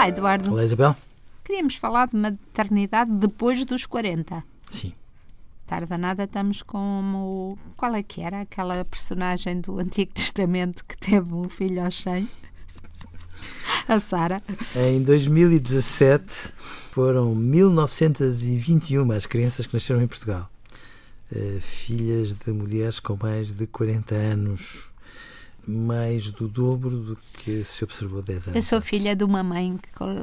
Olá, Eduardo. Olá, Isabel. Queríamos falar de maternidade depois dos 40. Sim. Tarda nada, estamos como. Qual é que era aquela personagem do Antigo Testamento que teve um filho aos 100? A Sara. Em 2017 foram 1921 as crianças que nasceram em Portugal. Uh, filhas de mulheres com mais de 40 anos, mais do dobro do que se observou 10 anos. Eu sou filha de uma mãe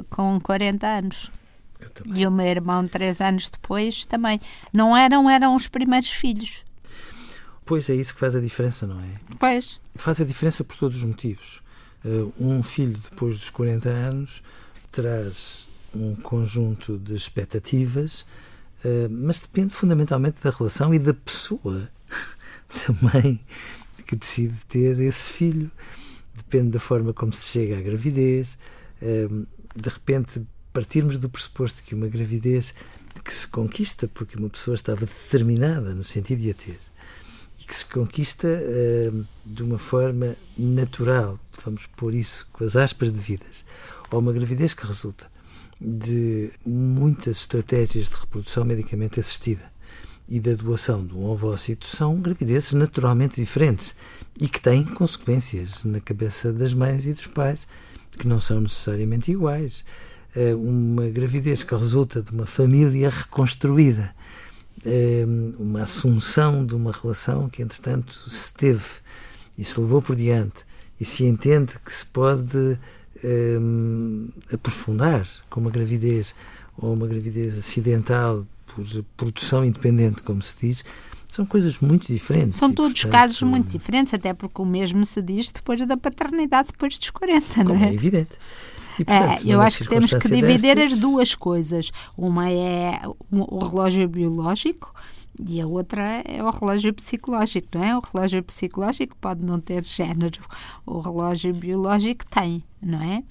com 40 anos. Eu também. E o meu irmão, três anos depois, também. Não eram, eram os primeiros filhos. Pois é isso que faz a diferença, não é? Pois. Faz a diferença por todos os motivos. Uh, um filho depois dos 40 anos traz um conjunto de expectativas, uh, mas depende fundamentalmente da relação e da pessoa também que decide ter esse filho. Depende da forma como se chega à gravidez. Uh, de repente, partirmos do pressuposto que uma gravidez que se conquista porque uma pessoa estava determinada no sentido de a ter e que se conquista uh, de uma forma natural, vamos pôr isso com as aspas devidas, ou uma gravidez que resulta de muitas estratégias de reprodução medicamente assistida e da doação de um ovócito são gravidezes naturalmente diferentes e que têm consequências na cabeça das mães e dos pais que não são necessariamente iguais. Eh, uma gravidez que resulta de uma família reconstruída, eh, uma assunção de uma relação que, entretanto, se teve e se levou por diante e se entende que se pode um, aprofundar com uma gravidez ou uma gravidez acidental por produção independente, como se diz, são coisas muito diferentes. São todos portanto, casos muito diferentes, até porque o mesmo se diz depois da paternidade, depois dos 40, não é? É evidente. E, portanto, é, eu acho que temos que dividir destas... as duas coisas. Uma é o relógio biológico e a outra é o relógio psicológico, não é? O relógio psicológico pode não ter género, o relógio biológico tem, não é?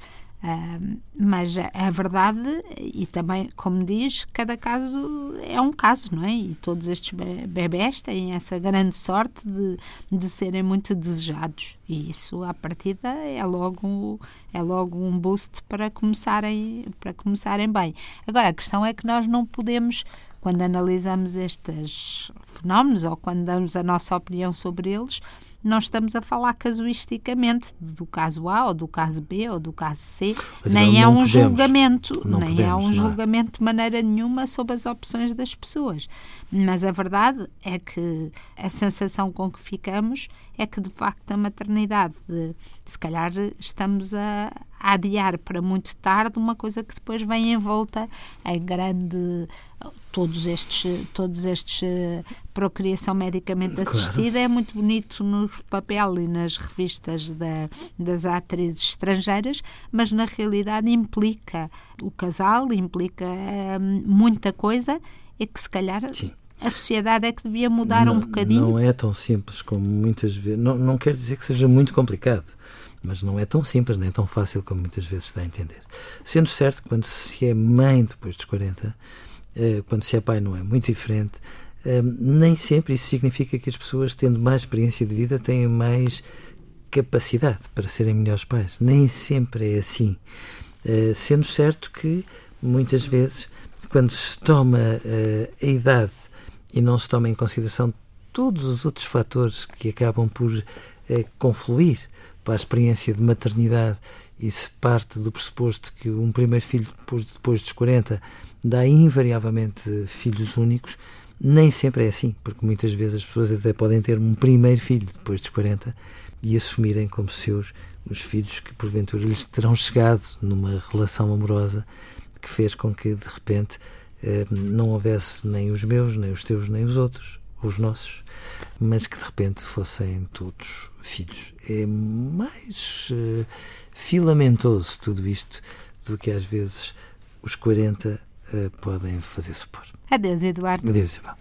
Mas a, verdade, e também, como diz, cada caso é um caso, não é? E todos estes bebés têm essa grande sorte de, de serem muito desejados. E isso, à partida, é logo, é logo um boost para começarem, para começarem bem. Agora, a questão é que nós não podemos quando analisamos estes fenómenos ou quando damos a nossa opinião sobre eles, não estamos a falar casuisticamente do caso A ou do caso B ou do caso C, Mas nem é um podemos, julgamento, nem podemos, é um julgamento é? de maneira nenhuma sobre as opções das pessoas. Mas a verdade é que a sensação com que ficamos é que de facto a maternidade, se calhar estamos a, a adiar para muito tarde uma coisa que depois vem em volta a grande todos estes todos estes procriação medicamente assistida claro. é muito bonito no papel e nas revistas da, das atrizes estrangeiras mas na realidade implica o casal implica hum, muita coisa e que se calhar Sim a sociedade é que devia mudar não, um bocadinho. Não é tão simples como muitas vezes. Não, não quer dizer que seja muito complicado, mas não é tão simples nem tão fácil como muitas vezes se dá a entender. Sendo certo que quando se é mãe depois dos 40, eh, quando se é pai não é muito diferente, eh, nem sempre isso significa que as pessoas, tendo mais experiência de vida, têm mais capacidade para serem melhores pais. Nem sempre é assim. Eh, sendo certo que muitas vezes, quando se toma a idade e não se toma em consideração todos os outros fatores que acabam por eh, confluir para a experiência de maternidade e se parte do pressuposto que um primeiro filho depois dos 40 dá invariavelmente filhos únicos, nem sempre é assim, porque muitas vezes as pessoas até podem ter um primeiro filho depois dos 40 e assumirem como seus os filhos que porventura lhes terão chegado numa relação amorosa que fez com que de repente eh, não houvesse nem os meus, nem os teus, nem os outros, os nossos, mas que de repente fossem todos filhos. É mais uh, filamentoso tudo isto do que às vezes os 40 uh, podem fazer supor. Adeus, Eduardo. Adeus, Isabel.